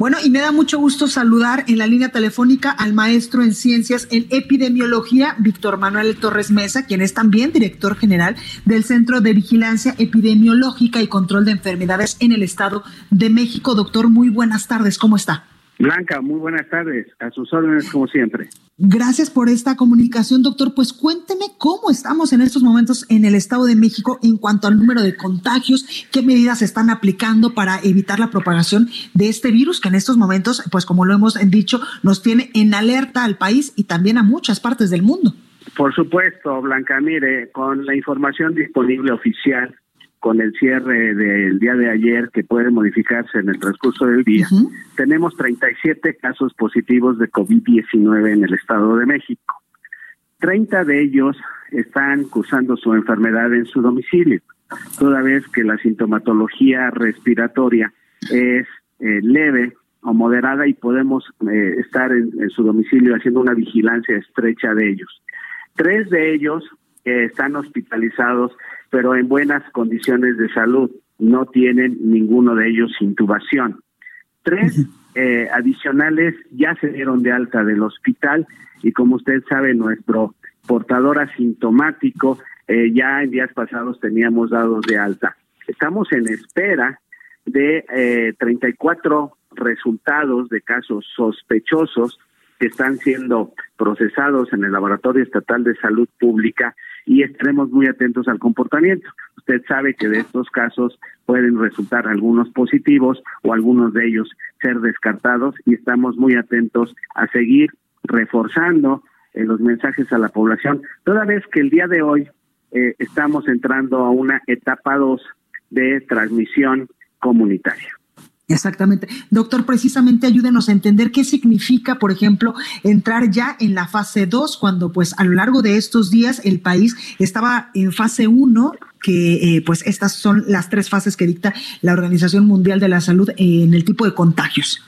Bueno, y me da mucho gusto saludar en la línea telefónica al maestro en ciencias en epidemiología, Víctor Manuel Torres Mesa, quien es también director general del Centro de Vigilancia Epidemiológica y Control de Enfermedades en el Estado de México. Doctor, muy buenas tardes. ¿Cómo está? Blanca, muy buenas tardes. A sus órdenes, como siempre. Gracias por esta comunicación, doctor. Pues cuénteme cómo estamos en estos momentos en el Estado de México en cuanto al número de contagios, qué medidas se están aplicando para evitar la propagación de este virus que en estos momentos, pues como lo hemos dicho, nos tiene en alerta al país y también a muchas partes del mundo. Por supuesto, Blanca, mire, con la información disponible oficial con el cierre del día de ayer que puede modificarse en el transcurso del día, tenemos 37 casos positivos de COVID-19 en el Estado de México. 30 de ellos están cursando su enfermedad en su domicilio, toda vez que la sintomatología respiratoria es eh, leve o moderada y podemos eh, estar en, en, su domicilio haciendo una vigilancia estrecha de ellos. Tres de ellos están hospitalizados pero en buenas condiciones de salud. No tienen ninguno de ellos intubación. Tres eh, adicionales ya se dieron de alta del hospital y como usted sabe, nuestro portador asintomático eh, ya en días pasados teníamos dados de alta. Estamos en espera de eh, 34 resultados de casos sospechosos que están siendo procesados en el Laboratorio Estatal de Salud Pública y estaremos muy atentos al comportamiento. Usted sabe que de estos casos pueden resultar algunos positivos o algunos de ellos ser descartados y estamos muy atentos a seguir reforzando eh, los mensajes a la población, toda vez que el día de hoy eh, estamos entrando a una etapa 2 de transmisión comunitaria. Exactamente. Doctor, precisamente ayúdenos a entender qué significa, por ejemplo, entrar ya en la fase 2, cuando pues a lo largo de estos días el país estaba en fase 1, que eh, pues estas son las tres fases que dicta la Organización Mundial de la Salud en el tipo de contagios.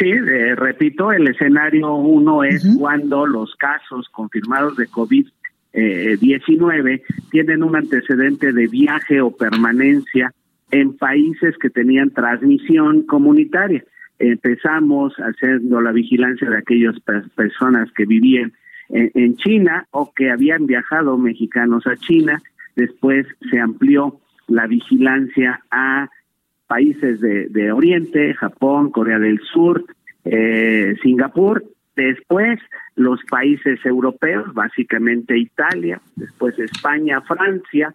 Sí, eh, repito, el escenario 1 es cuando los casos confirmados de COVID 19 tienen un antecedente de viaje o permanencia en países que tenían transmisión comunitaria. Empezamos haciendo la vigilancia de aquellas personas que vivían en, China o que habían viajado mexicanos a China. Después se amplió la vigilancia a países de, Oriente, Japón, Corea del Sur, eh, Singapur. Después los países europeos, básicamente Italia, después España, Francia,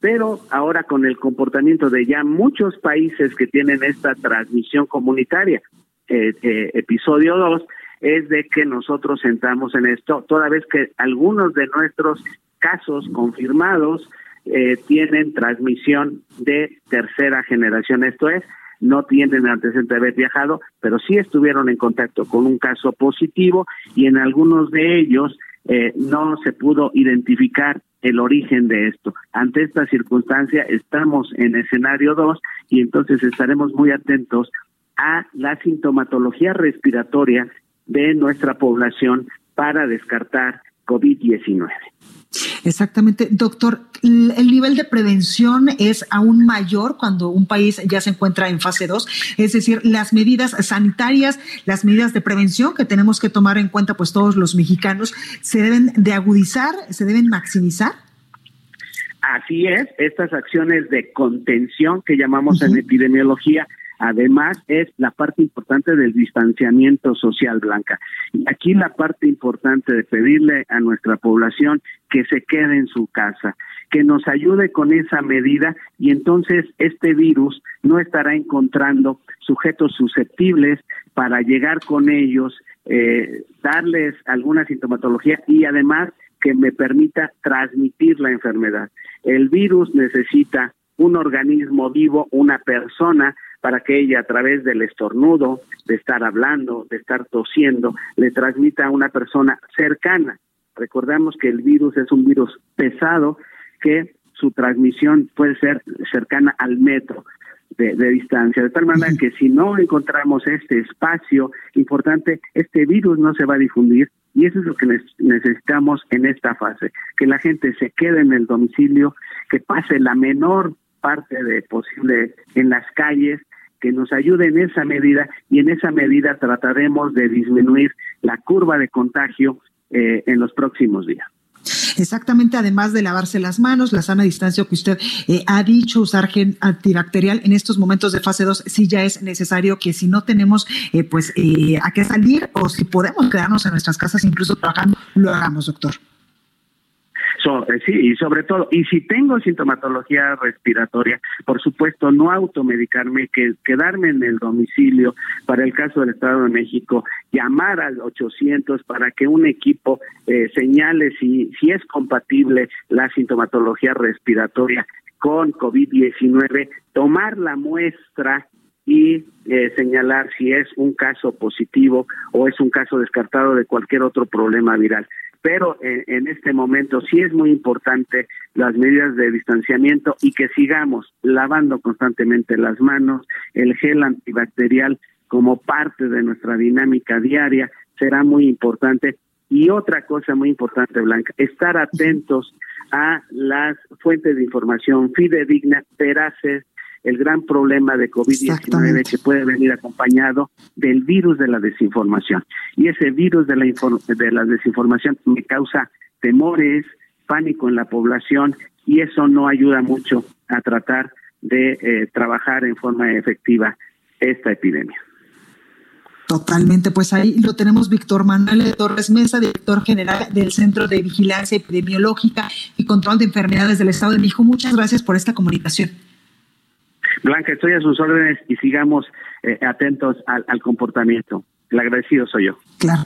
pero ahora con el comportamiento de ya muchos países que tienen esta transmisión comunitaria, eh, eh, episodio 2, es de que nosotros entramos en esto, toda vez que algunos de nuestros casos confirmados eh, tienen transmisión de tercera generación, esto es, no tienen antecedente de haber viajado, pero sí estuvieron en contacto con un caso positivo y en algunos de ellos eh, no se pudo identificar el origen de esto. Ante esta circunstancia estamos en escenario 2 y entonces estaremos muy atentos a la sintomatología respiratoria de nuestra población para descartar COVID-19. Exactamente, doctor. El nivel de prevención es aún mayor cuando un país ya se encuentra en fase 2, es decir, las medidas sanitarias, las medidas de prevención que tenemos que tomar en cuenta pues todos los mexicanos se deben de agudizar, se deben maximizar. Así es, estas acciones de contención que llamamos en epidemiología Además, es la parte importante del distanciamiento social, Blanca. Y aquí la parte importante de pedirle a nuestra población que se quede en su casa, que nos ayude con esa medida y entonces este virus no estará encontrando sujetos susceptibles para llegar con ellos, eh, darles alguna sintomatología y además que me permita transmitir la enfermedad. El virus necesita un organismo vivo, una persona, para que ella a través del estornudo, de estar hablando, de estar tosiendo, le transmita a una persona cercana. Recordamos que el virus es un virus pesado que su transmisión puede ser cercana al metro de, distancia, de tal manera que si no encontramos este espacio importante, este virus no se va a difundir y eso es lo que necesitamos en esta fase, que la gente se quede en el domicilio, que pase la menor parte de posible en las calles, que nos ayude en esa medida y en esa medida trataremos de disminuir la curva de contagio eh, en los próximos días. Exactamente, además de lavarse las manos, la sana distancia que usted eh, ha dicho, usar gel antibacterial en estos momentos de fase 2, sí ya es necesario que si no tenemos eh, pues eh, a qué salir o si podemos quedarnos en nuestras casas incluso trabajando, lo hagamos, doctor. Eh, sí, y sobre todo, y si tengo sintomatología respiratoria, por supuesto, no automedicarme, que quedarme en el domicilio, para el caso del Estado de México, llamar al 800 para que un equipo eh, señale si, si es compatible la sintomatología respiratoria con COVID-19, tomar la muestra y eh, señalar si es un caso positivo o es un caso descartado de cualquier otro problema viral pero en, este momento sí es muy importante las medidas de distanciamiento y que sigamos lavando constantemente las manos, el gel antibacterial como parte de nuestra dinámica diaria será muy importante. Y otra cosa muy importante, Blanca, estar atentos a las fuentes de información fidedignas, veraces, el gran problema de COVID-19 que puede venir acompañado del virus de la desinformación. Y ese virus de la, de la desinformación me causa temores, pánico en la población y eso no ayuda mucho a tratar de eh, trabajar en forma efectiva esta epidemia. Totalmente, pues ahí lo tenemos Víctor Manuel Torres Mesa, director general del Centro de Vigilancia Epidemiológica y Control de Enfermedades del Estado de México. Muchas gracias por esta comunicación. Blanca, estoy a sus órdenes y sigamos eh, atentos al, al comportamiento. El agradecido soy yo. Claro.